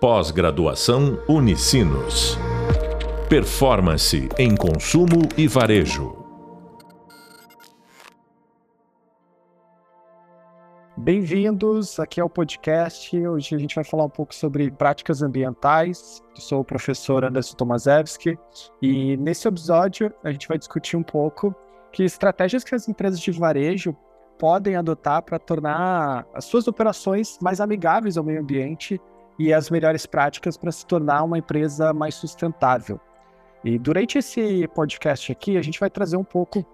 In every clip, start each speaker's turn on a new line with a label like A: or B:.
A: Pós-graduação Unicinos. Performance em consumo e varejo.
B: Bem-vindos aqui ao podcast. Hoje a gente vai falar um pouco sobre práticas ambientais. Eu sou o professor Anderson Tomaszewski e nesse episódio a gente vai discutir um pouco que estratégias que as empresas de varejo podem adotar para tornar as suas operações mais amigáveis ao meio ambiente e as melhores práticas para se tornar uma empresa mais sustentável. E durante esse podcast aqui, a gente vai trazer um pouco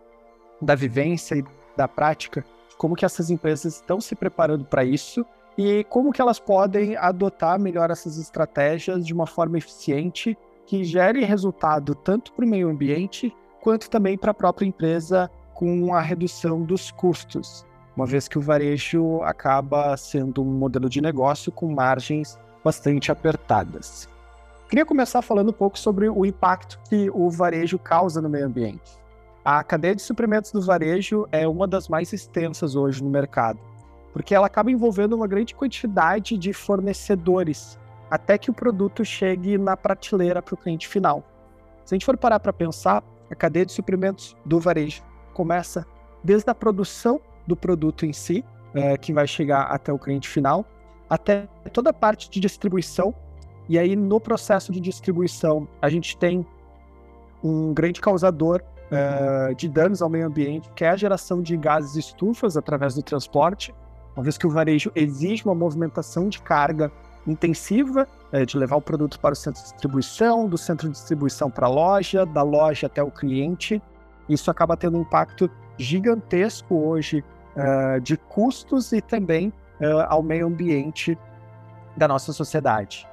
B: da vivência e da prática, como que essas empresas estão se preparando para isso e como que elas podem adotar melhor essas estratégias de uma forma eficiente que gere resultado tanto para o meio ambiente quanto também para a própria empresa com a redução dos custos, uma vez que o varejo acaba sendo um modelo de negócio com margens bastante apertadas. Queria começar falando um pouco sobre o impacto que o varejo causa no meio ambiente. A cadeia de suprimentos do varejo é uma das mais extensas hoje no mercado, porque ela acaba envolvendo uma grande quantidade de fornecedores até que o produto chegue na prateleira para o cliente final. Se a gente for parar para pensar, a cadeia de suprimentos do varejo começa desde a produção do produto em si, é, que vai chegar até o cliente final, até toda a parte de distribuição. E aí, no processo de distribuição, a gente tem um grande causador uh, de danos ao meio ambiente, que é a geração de gases estufas através do transporte, uma vez que o varejo exige uma movimentação de carga intensiva, uh, de levar o produto para o centro de distribuição, do centro de distribuição para a loja, da loja até o cliente. Isso acaba tendo um impacto gigantesco hoje uh, de custos e também uh, ao meio ambiente da nossa sociedade.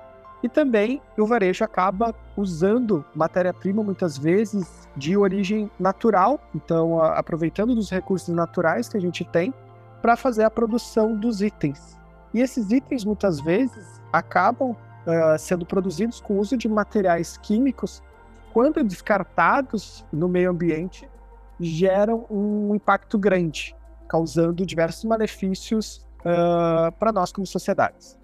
B: E também o varejo acaba usando matéria-prima muitas vezes de origem natural, então aproveitando dos recursos naturais que a gente tem para fazer a produção dos itens. E esses itens muitas vezes acabam uh, sendo produzidos com o uso de materiais químicos, quando descartados no meio ambiente, geram um impacto grande, causando diversos malefícios uh, para nós como sociedades.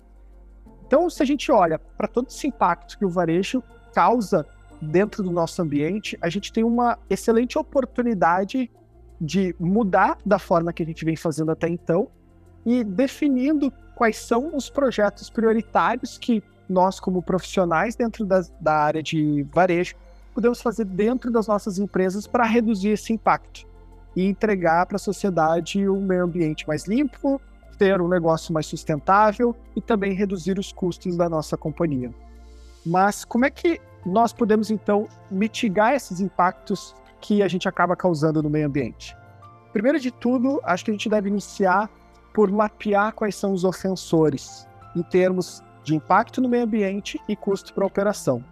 B: Então, se a gente olha para todo esse impacto que o varejo causa dentro do nosso ambiente, a gente tem uma excelente oportunidade de mudar da forma que a gente vem fazendo até então e definindo quais são os projetos prioritários que nós, como profissionais dentro da, da área de varejo, podemos fazer dentro das nossas empresas para reduzir esse impacto e entregar para a sociedade um meio ambiente mais limpo, ter um negócio mais sustentável e também reduzir os custos da nossa companhia. Mas como é que nós podemos então mitigar esses impactos que a gente acaba causando no meio ambiente? Primeiro de tudo, acho que a gente deve iniciar por mapear quais são os ofensores em termos de impacto no meio ambiente e custo para a operação.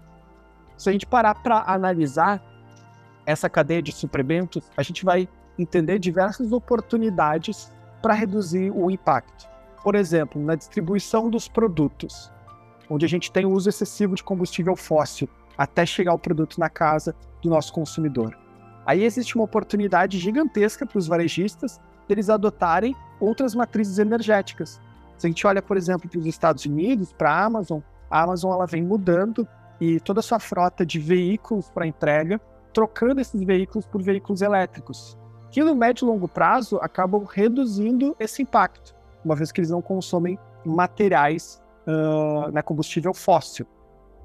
B: Se a gente parar para analisar essa cadeia de suprimentos, a gente vai entender diversas oportunidades para reduzir o impacto. Por exemplo, na distribuição dos produtos, onde a gente tem o uso excessivo de combustível fóssil até chegar o produto na casa do nosso consumidor. Aí existe uma oportunidade gigantesca para os varejistas deles adotarem outras matrizes energéticas. Se a gente olha, por exemplo, para os Estados Unidos, para a Amazon, a Amazon ela vem mudando e toda a sua frota de veículos para entrega, trocando esses veículos por veículos elétricos que no médio e longo prazo acabam reduzindo esse impacto, uma vez que eles não consomem materiais, uh, combustível fóssil.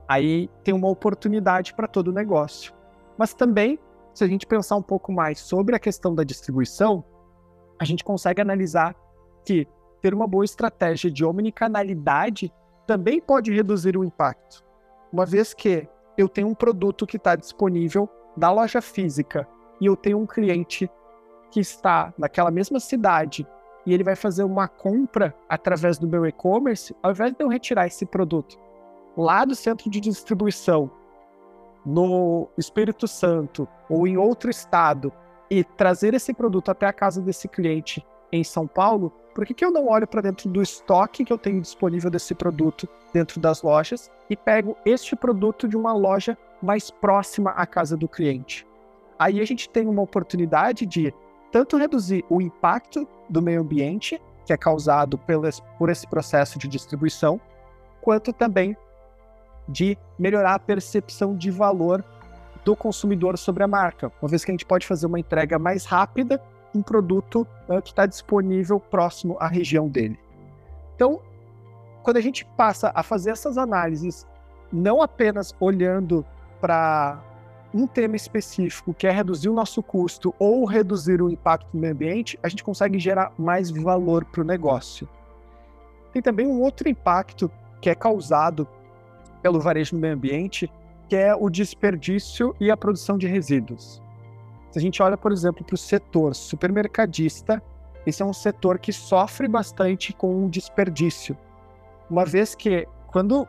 B: Aí tem uma oportunidade para todo o negócio. Mas também, se a gente pensar um pouco mais sobre a questão da distribuição, a gente consegue analisar que ter uma boa estratégia de omnicanalidade também pode reduzir o impacto, uma vez que eu tenho um produto que está disponível da loja física e eu tenho um cliente que está naquela mesma cidade e ele vai fazer uma compra através do meu e-commerce, ao invés de eu retirar esse produto lá do centro de distribuição no Espírito Santo ou em outro estado e trazer esse produto até a casa desse cliente em São Paulo, por que, que eu não olho para dentro do estoque que eu tenho disponível desse produto dentro das lojas e pego este produto de uma loja mais próxima à casa do cliente? Aí a gente tem uma oportunidade de tanto reduzir o impacto do meio ambiente, que é causado por esse processo de distribuição, quanto também de melhorar a percepção de valor do consumidor sobre a marca, uma vez que a gente pode fazer uma entrega mais rápida um produto uh, que está disponível próximo à região dele. Então, quando a gente passa a fazer essas análises, não apenas olhando para um tema específico, que é reduzir o nosso custo ou reduzir o impacto no meio ambiente, a gente consegue gerar mais valor para o negócio. Tem também um outro impacto que é causado pelo varejo no meio ambiente, que é o desperdício e a produção de resíduos. Se a gente olha, por exemplo, para o setor supermercadista, esse é um setor que sofre bastante com o desperdício. Uma vez que, quando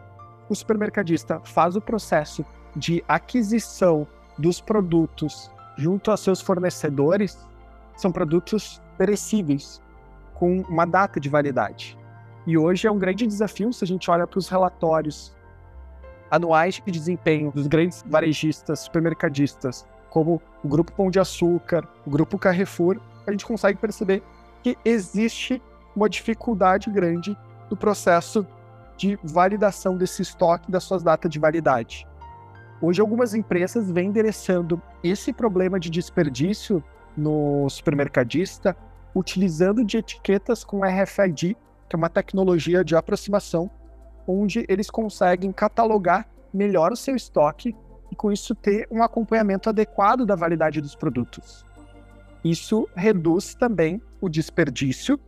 B: o supermercadista faz o processo de aquisição dos produtos junto aos seus fornecedores, são produtos perecíveis, com uma data de validade. E hoje é um grande desafio se a gente olha para os relatórios anuais de desempenho dos grandes varejistas, supermercadistas, como o Grupo Pão de Açúcar, o Grupo Carrefour, a gente consegue perceber que existe uma dificuldade grande no processo de validação desse estoque das suas datas de validade. Hoje, algumas empresas vêm endereçando esse problema de desperdício no supermercadista utilizando de etiquetas com RFID, que é uma tecnologia de aproximação onde eles conseguem catalogar melhor o seu estoque e com isso ter um acompanhamento adequado da validade dos produtos. Isso reduz também o desperdício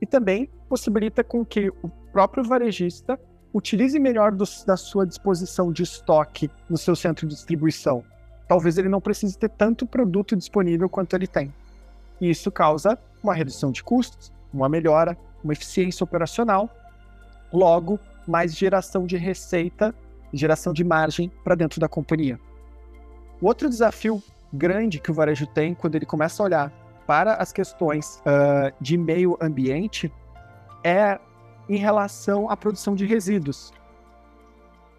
B: e também possibilita com que o próprio varejista utilize melhor do, da sua disposição de estoque no seu centro de distribuição. Talvez ele não precise ter tanto produto disponível quanto ele tem. E isso causa uma redução de custos, uma melhora, uma eficiência operacional, logo mais geração de receita, geração de margem para dentro da companhia. O outro desafio grande que o varejo tem quando ele começa a olhar para as questões uh, de meio ambiente é em relação à produção de resíduos.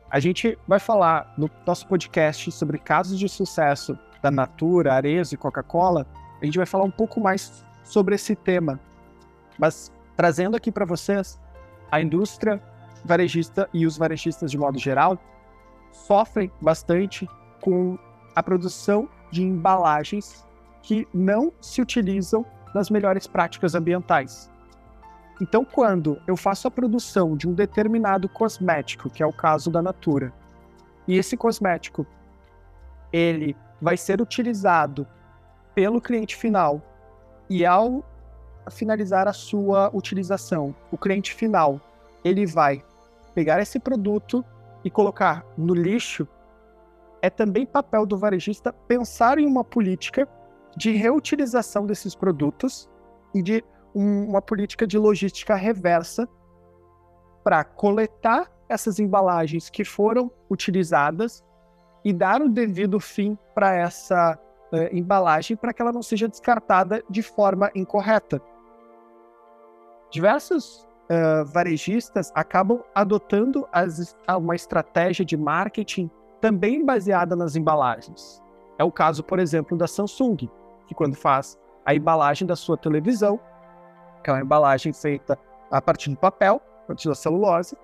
B: A gente vai falar no nosso podcast sobre casos de sucesso da Natura, Arezzo e Coca-Cola. A gente vai falar um pouco mais sobre esse tema. Mas trazendo aqui para vocês, a indústria varejista e os varejistas de modo geral sofrem bastante com a produção de embalagens que não se utilizam nas melhores práticas ambientais. Então, quando eu faço a produção de um determinado cosmético, que é o caso da Natura, e esse cosmético ele vai ser utilizado pelo cliente final e ao finalizar a sua utilização, o cliente final ele vai pegar esse produto e colocar no lixo, é também papel do varejista pensar em uma política de reutilização desses produtos e de um, uma política de logística reversa para coletar essas embalagens que foram utilizadas e dar o devido fim para essa uh, embalagem para que ela não seja descartada de forma incorreta. Diversos uh, varejistas acabam adotando as, uma estratégia de marketing também baseada nas embalagens. É o caso, por exemplo, da Samsung, que quando faz a embalagem da sua televisão, que uma embalagem feita a partir do papel, a partir da celulose,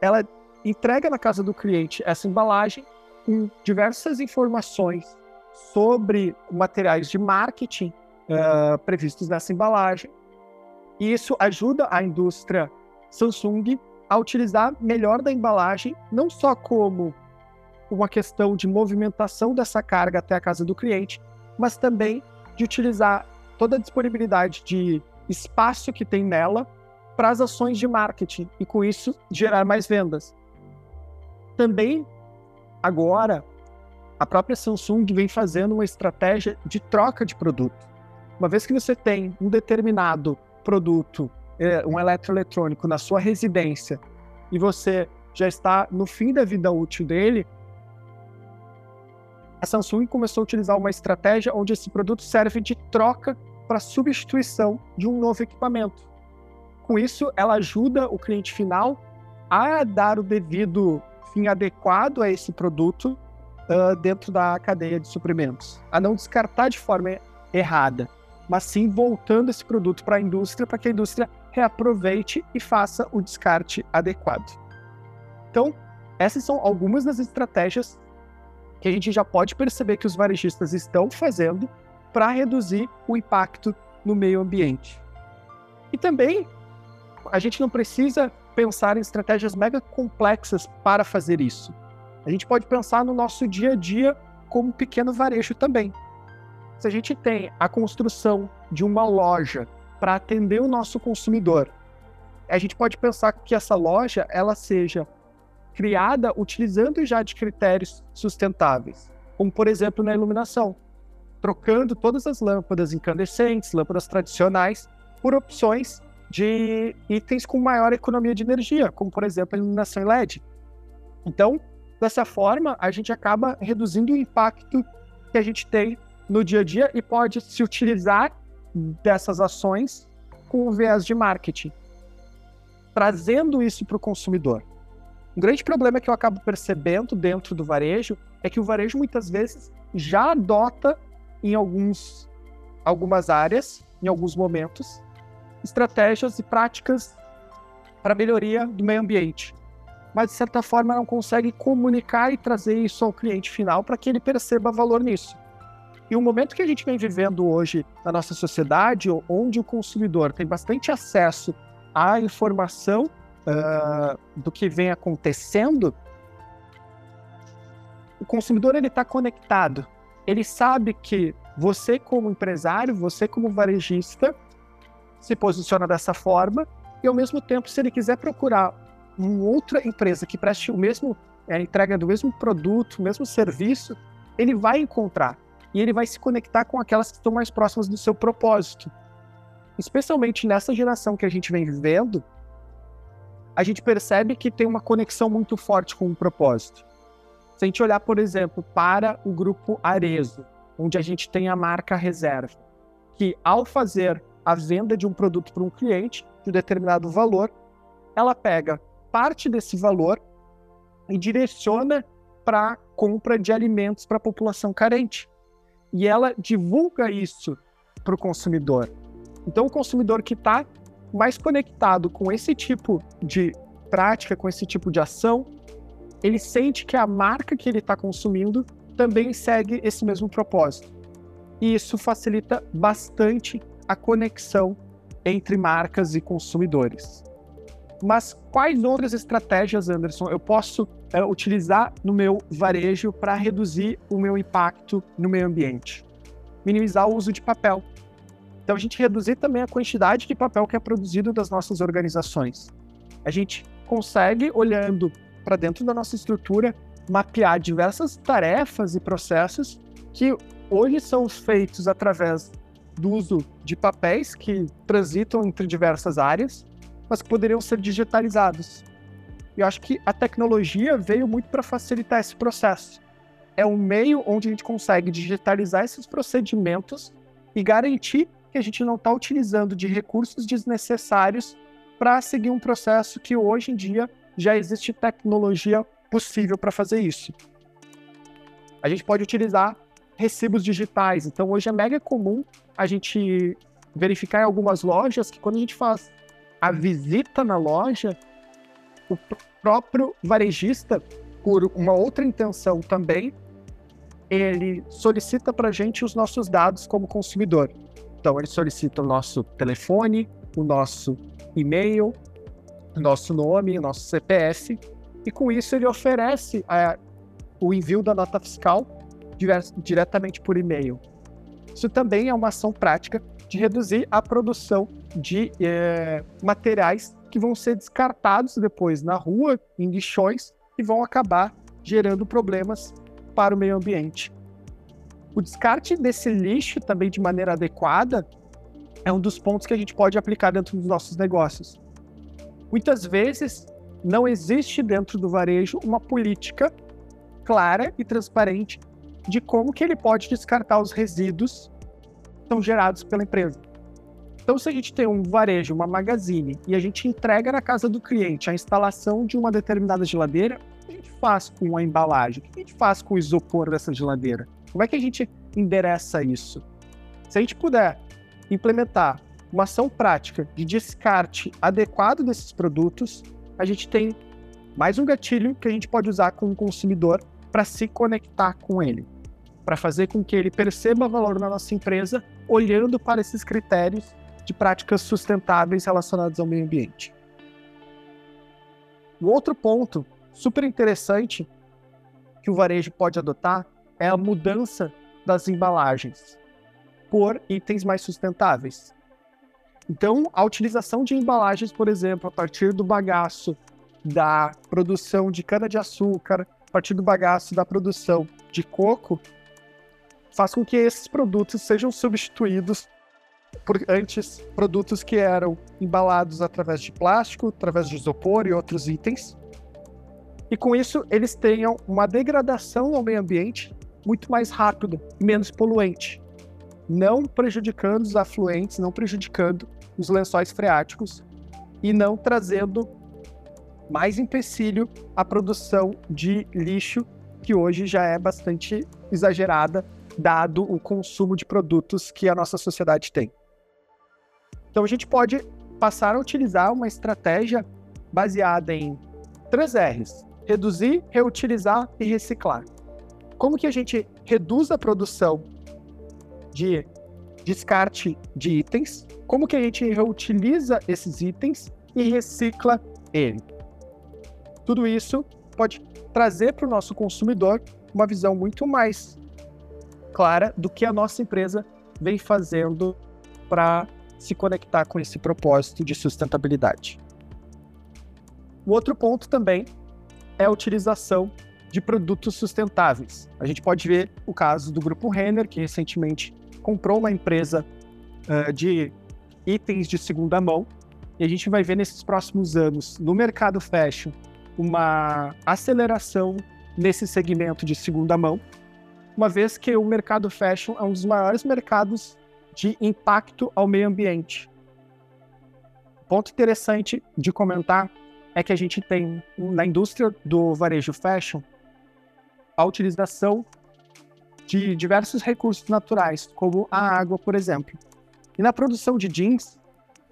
B: ela entrega na casa do cliente essa embalagem com diversas informações sobre materiais de marketing uh, previstos nessa embalagem, e isso ajuda a indústria Samsung a utilizar melhor da embalagem, não só como uma questão de movimentação dessa carga até a casa do cliente, mas também de utilizar toda a disponibilidade de espaço que tem nela para as ações de marketing e com isso gerar mais vendas. Também agora a própria Samsung vem fazendo uma estratégia de troca de produto. Uma vez que você tem um determinado produto, é, um eletroeletrônico na sua residência e você já está no fim da vida útil dele, a Samsung começou a utilizar uma estratégia onde esse produto serve de troca para substituição de um novo equipamento. Com isso, ela ajuda o cliente final a dar o devido fim adequado a esse produto uh, dentro da cadeia de suprimentos, a não descartar de forma errada mas sim voltando esse produto para a indústria para que a indústria reaproveite e faça o descarte adequado. Então, essas são algumas das estratégias que a gente já pode perceber que os varejistas estão fazendo para reduzir o impacto no meio ambiente. E também a gente não precisa pensar em estratégias mega complexas para fazer isso. A gente pode pensar no nosso dia a dia como pequeno varejo também. Se a gente tem a construção de uma loja para atender o nosso consumidor, a gente pode pensar que essa loja ela seja criada utilizando já de critérios sustentáveis, como por exemplo na iluminação, trocando todas as lâmpadas incandescentes, lâmpadas tradicionais, por opções de itens com maior economia de energia, como por exemplo a iluminação LED. Então, dessa forma, a gente acaba reduzindo o impacto que a gente tem no dia a dia e pode se utilizar dessas ações com o viés de marketing, trazendo isso para o consumidor. Um grande problema que eu acabo percebendo dentro do varejo é que o varejo muitas vezes já adota em alguns, algumas áreas, em alguns momentos, estratégias e práticas para melhoria do meio ambiente. Mas, de certa forma, não consegue comunicar e trazer isso ao cliente final para que ele perceba valor nisso. E o momento que a gente vem vivendo hoje na nossa sociedade, onde o consumidor tem bastante acesso à informação uh, do que vem acontecendo, o consumidor ele está conectado. Ele sabe que você como empresário, você como varejista, se posiciona dessa forma e ao mesmo tempo, se ele quiser procurar uma outra empresa que preste o mesmo é, entrega do mesmo produto, o mesmo serviço, ele vai encontrar e ele vai se conectar com aquelas que estão mais próximas do seu propósito. Especialmente nessa geração que a gente vem vivendo, a gente percebe que tem uma conexão muito forte com o propósito. Se a gente olhar, por exemplo, para o grupo Arezo, onde a gente tem a marca reserva, que ao fazer a venda de um produto para um cliente de um determinado valor, ela pega parte desse valor e direciona para compra de alimentos para a população carente. E ela divulga isso para o consumidor. Então, o consumidor que está mais conectado com esse tipo de prática, com esse tipo de ação, ele sente que a marca que ele está consumindo também segue esse mesmo propósito. E isso facilita bastante a conexão entre marcas e consumidores. Mas quais outras estratégias, Anderson, eu posso é, utilizar no meu varejo para reduzir o meu impacto no meio ambiente? Minimizar o uso de papel. Então, a gente reduzir também a quantidade de papel que é produzido das nossas organizações. A gente consegue, olhando para dentro da nossa estrutura, mapear diversas tarefas e processos que hoje são feitos através do uso de papéis que transitam entre diversas áreas, mas que poderiam ser digitalizados. Eu acho que a tecnologia veio muito para facilitar esse processo. É um meio onde a gente consegue digitalizar esses procedimentos e garantir que a gente não está utilizando de recursos desnecessários para seguir um processo que hoje em dia já existe tecnologia possível para fazer isso. A gente pode utilizar recibos digitais. Então, hoje é mega comum a gente verificar em algumas lojas que quando a gente faz a visita na loja, o próprio varejista, por uma outra intenção também, ele solicita para a gente os nossos dados como consumidor. Então, ele solicita o nosso telefone, o nosso e-mail, nosso nome, nosso CPF, e com isso ele oferece a, o envio da nota fiscal diretamente por e-mail. Isso também é uma ação prática de reduzir a produção de é, materiais que vão ser descartados depois na rua, em lixões, e vão acabar gerando problemas para o meio ambiente. O descarte desse lixo também de maneira adequada é um dos pontos que a gente pode aplicar dentro dos nossos negócios. Muitas vezes não existe dentro do varejo uma política clara e transparente de como que ele pode descartar os resíduos que são gerados pela empresa. Então, se a gente tem um varejo, uma magazine, e a gente entrega na casa do cliente a instalação de uma determinada geladeira, o que a gente faz com a embalagem? O que a gente faz com o isopor dessa geladeira? Como é que a gente endereça isso? Se a gente puder implementar uma ação prática de descarte adequado desses produtos, a gente tem Mais um gatilho que a gente pode usar com o consumidor para se conectar com ele, para fazer com que ele perceba valor na nossa empresa, olhando para esses critérios de práticas sustentáveis relacionadas ao meio ambiente. O outro ponto super interessante que o varejo pode adotar é a mudança das embalagens por itens mais sustentáveis. Então, a utilização de embalagens, por exemplo, a partir do bagaço da produção de cana-de-açúcar, a partir do bagaço da produção de coco, faz com que esses produtos sejam substituídos por antes produtos que eram embalados através de plástico, através de isopor e outros itens. E com isso, eles tenham uma degradação ao meio ambiente muito mais rápida, menos poluente, não prejudicando os afluentes, não prejudicando os lençóis freáticos e não trazendo mais empecilho à produção de lixo, que hoje já é bastante exagerada, dado o consumo de produtos que a nossa sociedade tem. Então a gente pode passar a utilizar uma estratégia baseada em três R's: reduzir, reutilizar e reciclar. Como que a gente reduz a produção de descarte de itens? Como que a gente reutiliza esses itens e recicla ele? Tudo isso pode trazer para o nosso consumidor uma visão muito mais clara do que a nossa empresa vem fazendo para se conectar com esse propósito de sustentabilidade. O outro ponto também é a utilização de produtos sustentáveis. A gente pode ver o caso do grupo Renner, que recentemente comprou uma empresa uh, de itens de segunda mão, e a gente vai ver nesses próximos anos no mercado fashion uma aceleração nesse segmento de segunda mão, uma vez que o mercado fashion é um dos maiores mercados de impacto ao meio ambiente. Ponto interessante de comentar é que a gente tem na indústria do varejo fashion a utilização de diversos recursos naturais, como a água, por exemplo. E na produção de jeans,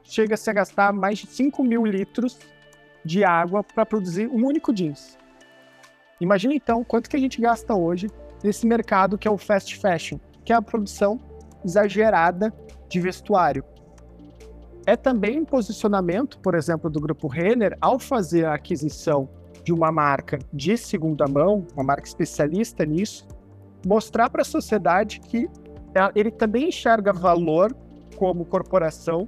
B: chega-se a gastar mais de 5 mil litros de água para produzir um único jeans. Imagina então quanto que a gente gasta hoje nesse mercado que é o fast fashion, que é a produção exagerada de vestuário. É também um posicionamento, por exemplo, do grupo Renner, ao fazer a aquisição de uma marca de segunda mão, uma marca especialista nisso, mostrar para a sociedade que ele também enxerga valor como corporação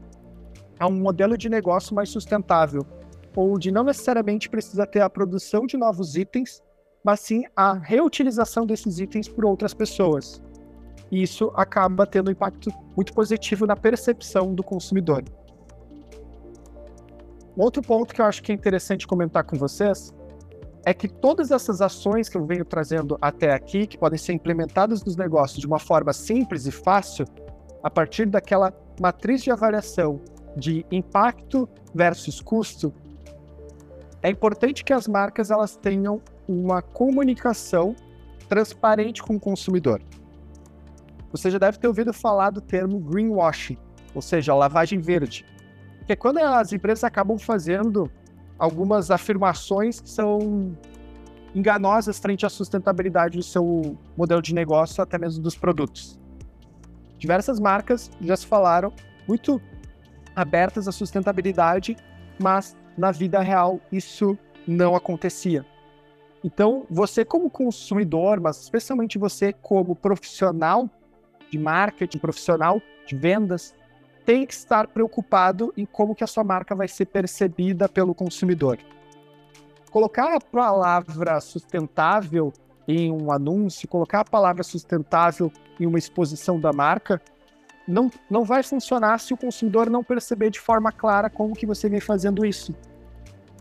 B: a um modelo de negócio mais sustentável, onde não necessariamente precisa ter a produção de novos itens, mas sim a reutilização desses itens por outras pessoas. E isso acaba tendo um impacto muito positivo na percepção do consumidor. Um outro ponto que eu acho que é interessante comentar com vocês é que todas essas ações que eu venho trazendo até aqui, que podem ser implementadas nos negócios de uma forma simples e fácil, a partir daquela matriz de avaliação de impacto versus custo, é importante que as marcas elas tenham uma comunicação transparente com o consumidor. Você já deve ter ouvido falar do termo greenwashing, ou seja, lavagem verde. Que quando as empresas acabam fazendo algumas afirmações que são enganosas frente à sustentabilidade do seu modelo de negócio, até mesmo dos produtos. Diversas marcas já se falaram muito abertas à sustentabilidade, mas na vida real isso não acontecia. Então, você como consumidor, mas especialmente você como profissional de marketing, profissional de vendas, tem que estar preocupado em como que a sua marca vai ser percebida pelo consumidor. Colocar a palavra sustentável em um anúncio, colocar a palavra sustentável em uma exposição da marca, não, não vai funcionar se o consumidor não perceber de forma clara como que você vem fazendo isso.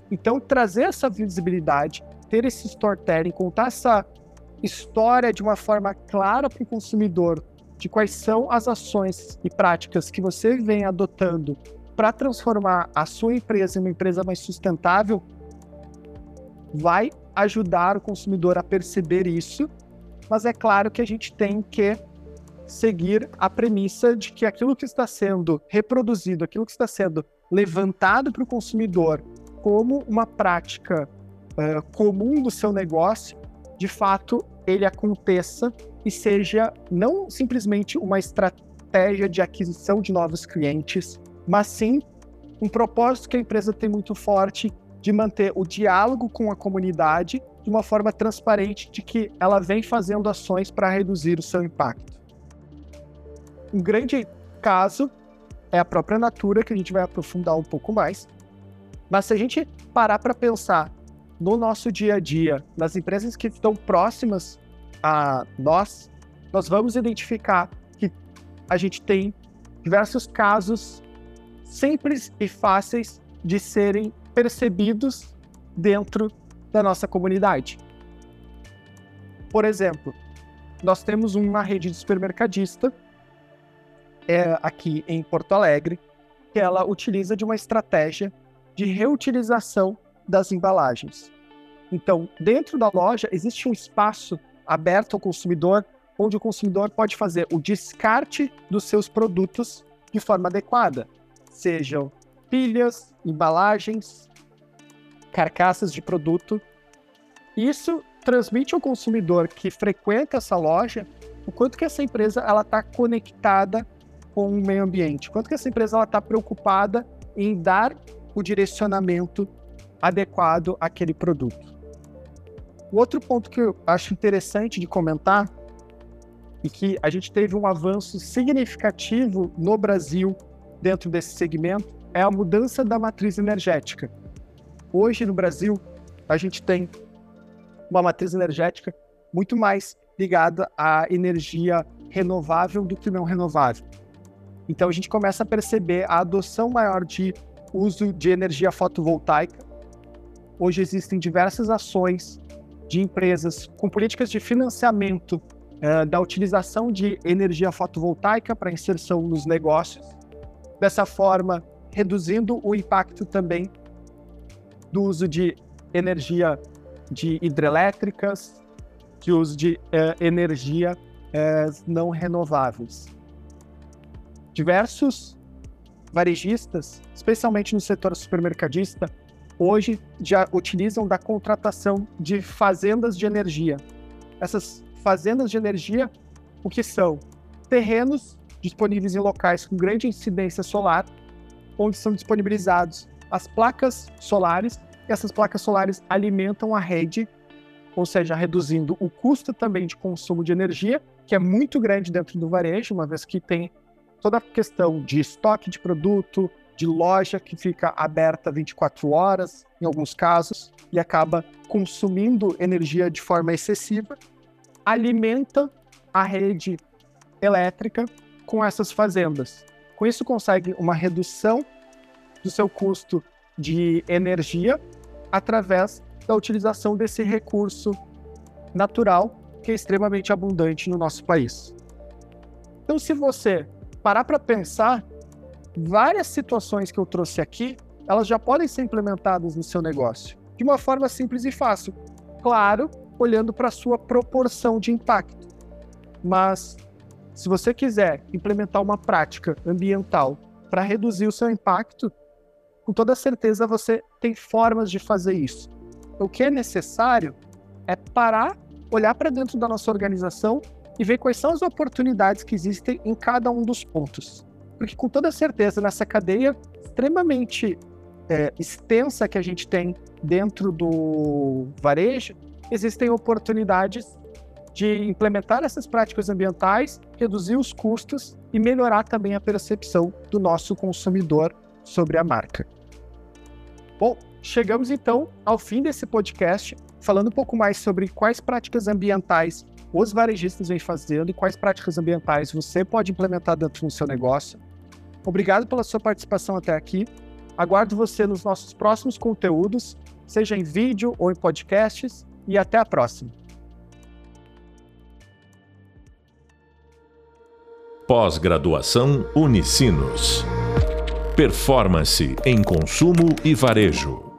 B: Então, trazer essa visibilidade, ter esse storytelling, contar essa história de uma forma clara para o consumidor, de quais são as ações e práticas que você vem adotando para transformar a sua empresa em uma empresa mais sustentável, vai ajudar o consumidor a perceber isso, mas é claro que a gente tem que seguir a premissa de que aquilo que está sendo reproduzido, aquilo que está sendo levantado para o consumidor como uma prática uh, comum do seu negócio, de fato, ele aconteça e seja não simplesmente uma estratégia de aquisição de novos clientes, mas sim um propósito que a empresa tem muito forte de manter o diálogo com a comunidade de uma forma transparente de que ela vem fazendo ações para reduzir o seu impacto. Um grande caso é a própria Natura, que a gente vai aprofundar um pouco mais. Mas se a gente parar para pensar no nosso dia a dia, nas empresas que estão próximas a nós, nós vamos identificar que a gente tem diversos casos simples e fáceis de serem percebidos dentro da nossa comunidade. Por exemplo, nós temos uma rede de supermercadista é, aqui em Porto Alegre que ela utiliza de uma estratégia de reutilização das embalagens. Então, dentro da loja existe um espaço aberto ao consumidor, onde o consumidor pode fazer o descarte dos seus produtos de forma adequada, sejam pilhas, embalagens, carcaças de produto. Isso transmite ao consumidor que frequenta essa loja o quanto que essa empresa ela está conectada com o meio ambiente, quanto que essa empresa está preocupada em dar o direcionamento adequado àquele produto. O outro ponto que eu acho interessante de comentar e que a gente teve um avanço significativo no Brasil dentro desse segmento é a mudança da matriz energética. Hoje no Brasil, a gente tem uma matriz energética muito mais ligada à energia renovável do que não renovável. Então a gente começa a perceber a adoção maior de uso de energia fotovoltaica. Hoje existem diversas ações de empresas com políticas de financiamento uh, da utilização de energia fotovoltaica para inserção nos negócios. Dessa forma, reduzindo o impacto também do uso de energia de hidrelétricas, de uso de uh, energia uh, não renováveis. Diversos varejistas, especialmente no setor supermercadista, hoje já utilizam da contratação de fazendas de energia. Essas fazendas de energia, o que são? Terrenos disponíveis em locais com grande incidência solar, onde são disponibilizados as placas solares, e essas placas solares alimentam a rede, ou seja, reduzindo o custo também de consumo de energia, que é muito grande dentro do varejo, uma vez que tem toda a questão de estoque de produto, de loja que fica aberta 24 horas, em alguns casos, e acaba consumindo energia de forma excessiva, alimenta a rede elétrica com essas fazendas. Com isso, consegue uma redução do seu custo de energia através da utilização desse recurso natural que é extremamente abundante no nosso país. Então, se você parar para pensar, várias situações que eu trouxe aqui, elas já podem ser implementadas no seu negócio de uma forma simples e fácil. Claro, olhando para a sua proporção de impacto. Mas se você quiser implementar uma prática ambiental para reduzir o seu impacto, com toda certeza você tem formas de fazer isso. O que é necessário é parar, olhar para dentro da nossa organização e ver quais são as oportunidades que existem em cada um dos pontos. Porque com toda certeza, nessa cadeia extremamente é, extensa que a gente tem dentro do varejo, existem oportunidades de implementar essas práticas ambientais, reduzir os custos e melhorar também a percepção do nosso consumidor sobre a marca. Bom, chegamos então ao fim desse podcast, falando um pouco mais sobre quais práticas ambientais os varejistas vêm fazendo e quais práticas ambientais você pode implementar dentro do seu negócio. Obrigado pela sua participação até aqui. Aguardo você nos nossos próximos conteúdos, seja em vídeo ou em podcasts, e até a próxima.
A: Pós-graduação Unicinos. Performance em consumo e varejo.